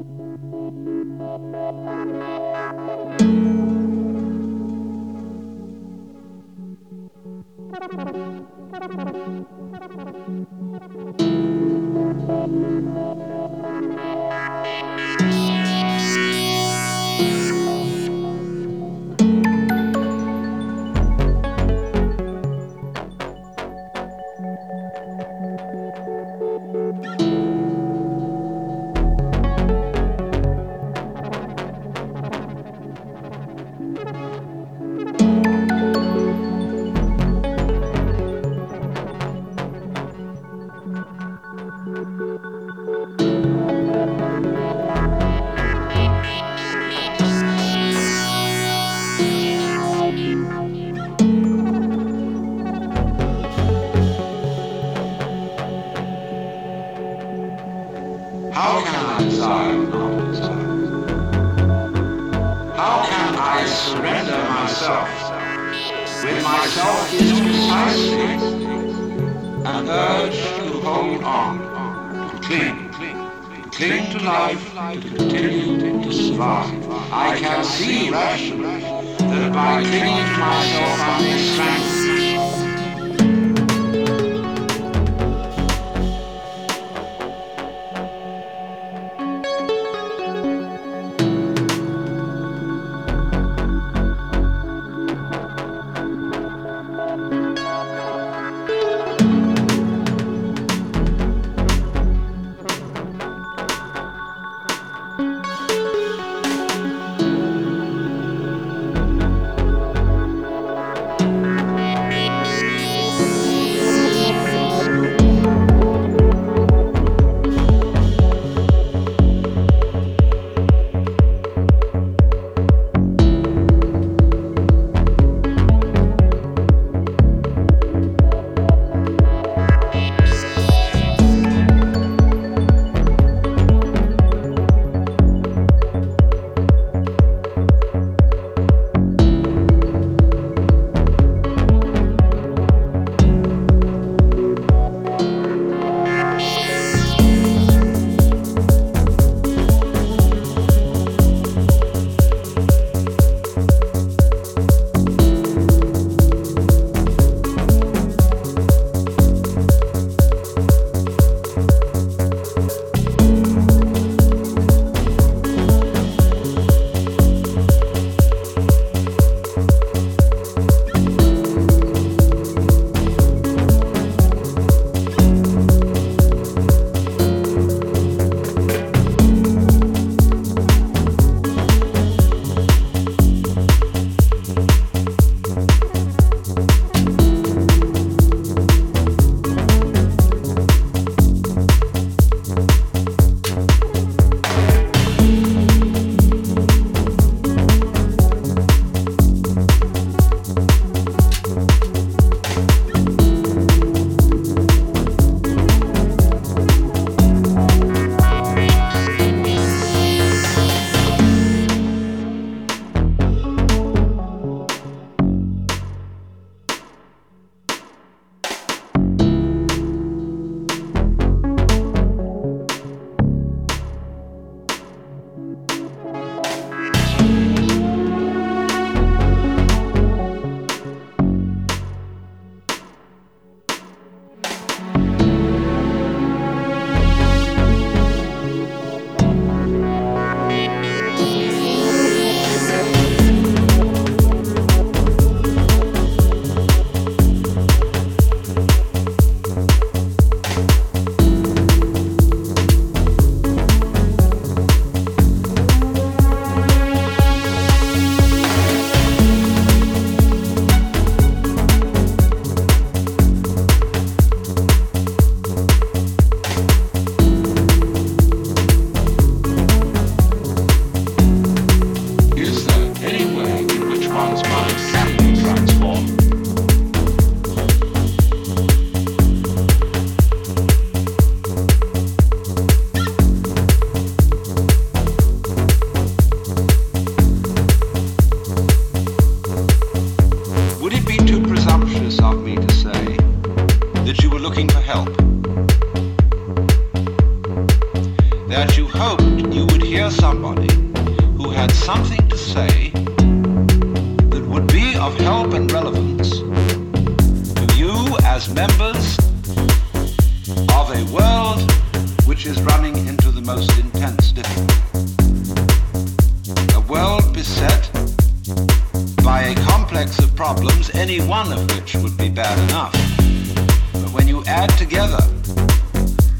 Thank you. I? How can I surrender myself with myself is precisely and urge to hold on, to cling, to cling to life, to continue to survive? I can see rationally that by clinging to myself I may strengthen That you hoped you would hear somebody who had something to say that would be of help and relevance to you as members of a world which is running into the most intense difficulty. A world beset by a complex of problems, any one of which would be bad enough. Add together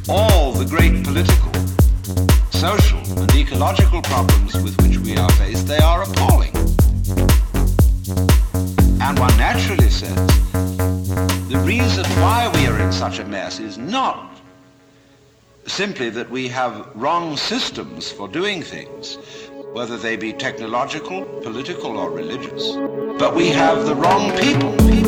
all the great political, social and ecological problems with which we are faced, they are appalling. And one naturally says, the reason why we are in such a mess is not simply that we have wrong systems for doing things, whether they be technological, political, or religious, but we have the wrong people.